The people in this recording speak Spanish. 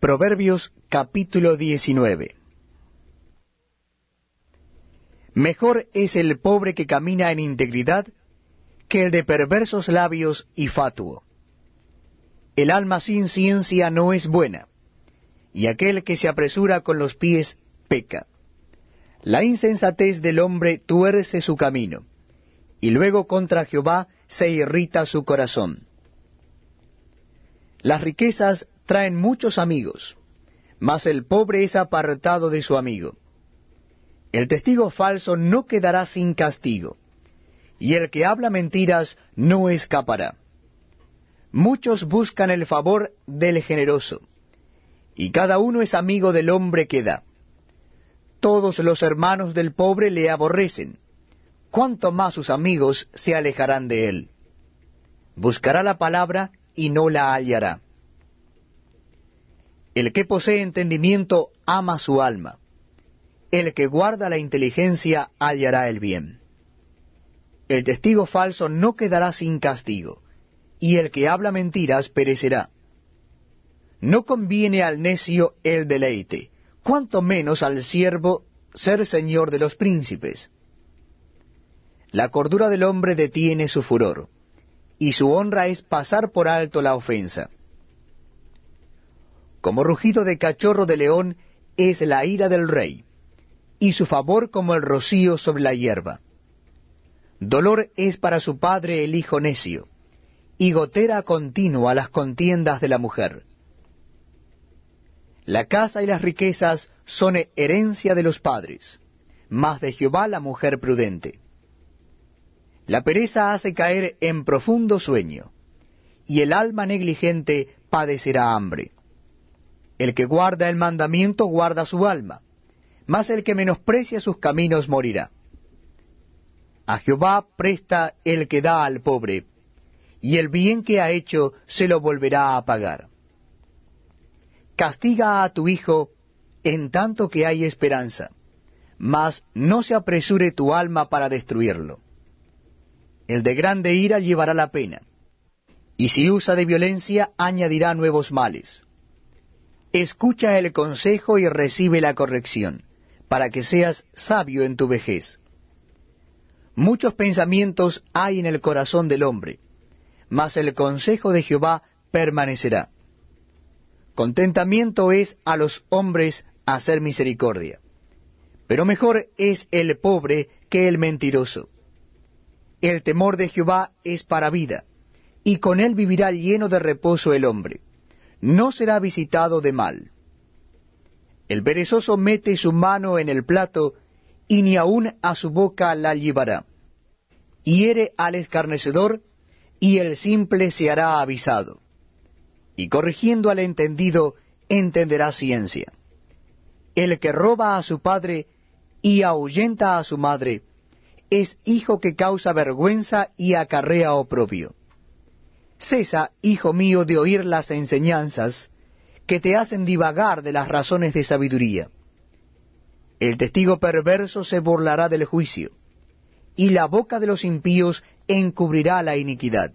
Proverbios capítulo 19 Mejor es el pobre que camina en integridad que el de perversos labios y fatuo. El alma sin ciencia no es buena, y aquel que se apresura con los pies peca. La insensatez del hombre tuerce su camino, y luego contra Jehová se irrita su corazón. Las riquezas traen muchos amigos, mas el pobre es apartado de su amigo. El testigo falso no quedará sin castigo, y el que habla mentiras no escapará. Muchos buscan el favor del generoso, y cada uno es amigo del hombre que da. Todos los hermanos del pobre le aborrecen, cuanto más sus amigos se alejarán de él. Buscará la palabra y no la hallará. El que posee entendimiento ama su alma. El que guarda la inteligencia hallará el bien. El testigo falso no quedará sin castigo, y el que habla mentiras perecerá. No conviene al necio el deleite, cuanto menos al siervo ser señor de los príncipes. La cordura del hombre detiene su furor, y su honra es pasar por alto la ofensa. Como rugido de cachorro de león es la ira del rey, y su favor como el rocío sobre la hierba. Dolor es para su padre el hijo necio, y gotera continua las contiendas de la mujer. La casa y las riquezas son herencia de los padres, mas de Jehová la mujer prudente. La pereza hace caer en profundo sueño, y el alma negligente padecerá hambre. El que guarda el mandamiento guarda su alma, mas el que menosprecia sus caminos morirá. A Jehová presta el que da al pobre, y el bien que ha hecho se lo volverá a pagar. Castiga a tu hijo en tanto que hay esperanza, mas no se apresure tu alma para destruirlo. El de grande ira llevará la pena, y si usa de violencia añadirá nuevos males. Escucha el consejo y recibe la corrección, para que seas sabio en tu vejez. Muchos pensamientos hay en el corazón del hombre, mas el consejo de Jehová permanecerá. Contentamiento es a los hombres hacer misericordia, pero mejor es el pobre que el mentiroso. El temor de Jehová es para vida, y con él vivirá lleno de reposo el hombre no será visitado de mal. El perezoso mete su mano en el plato, y ni aun a su boca la llevará. Hiere al escarnecedor, y el simple se hará avisado. Y corrigiendo al entendido, entenderá ciencia. El que roba a su padre y ahuyenta a su madre, es hijo que causa vergüenza y acarrea oprobio. Cesa, hijo mío, de oír las enseñanzas que te hacen divagar de las razones de sabiduría. El testigo perverso se burlará del juicio, y la boca de los impíos encubrirá la iniquidad.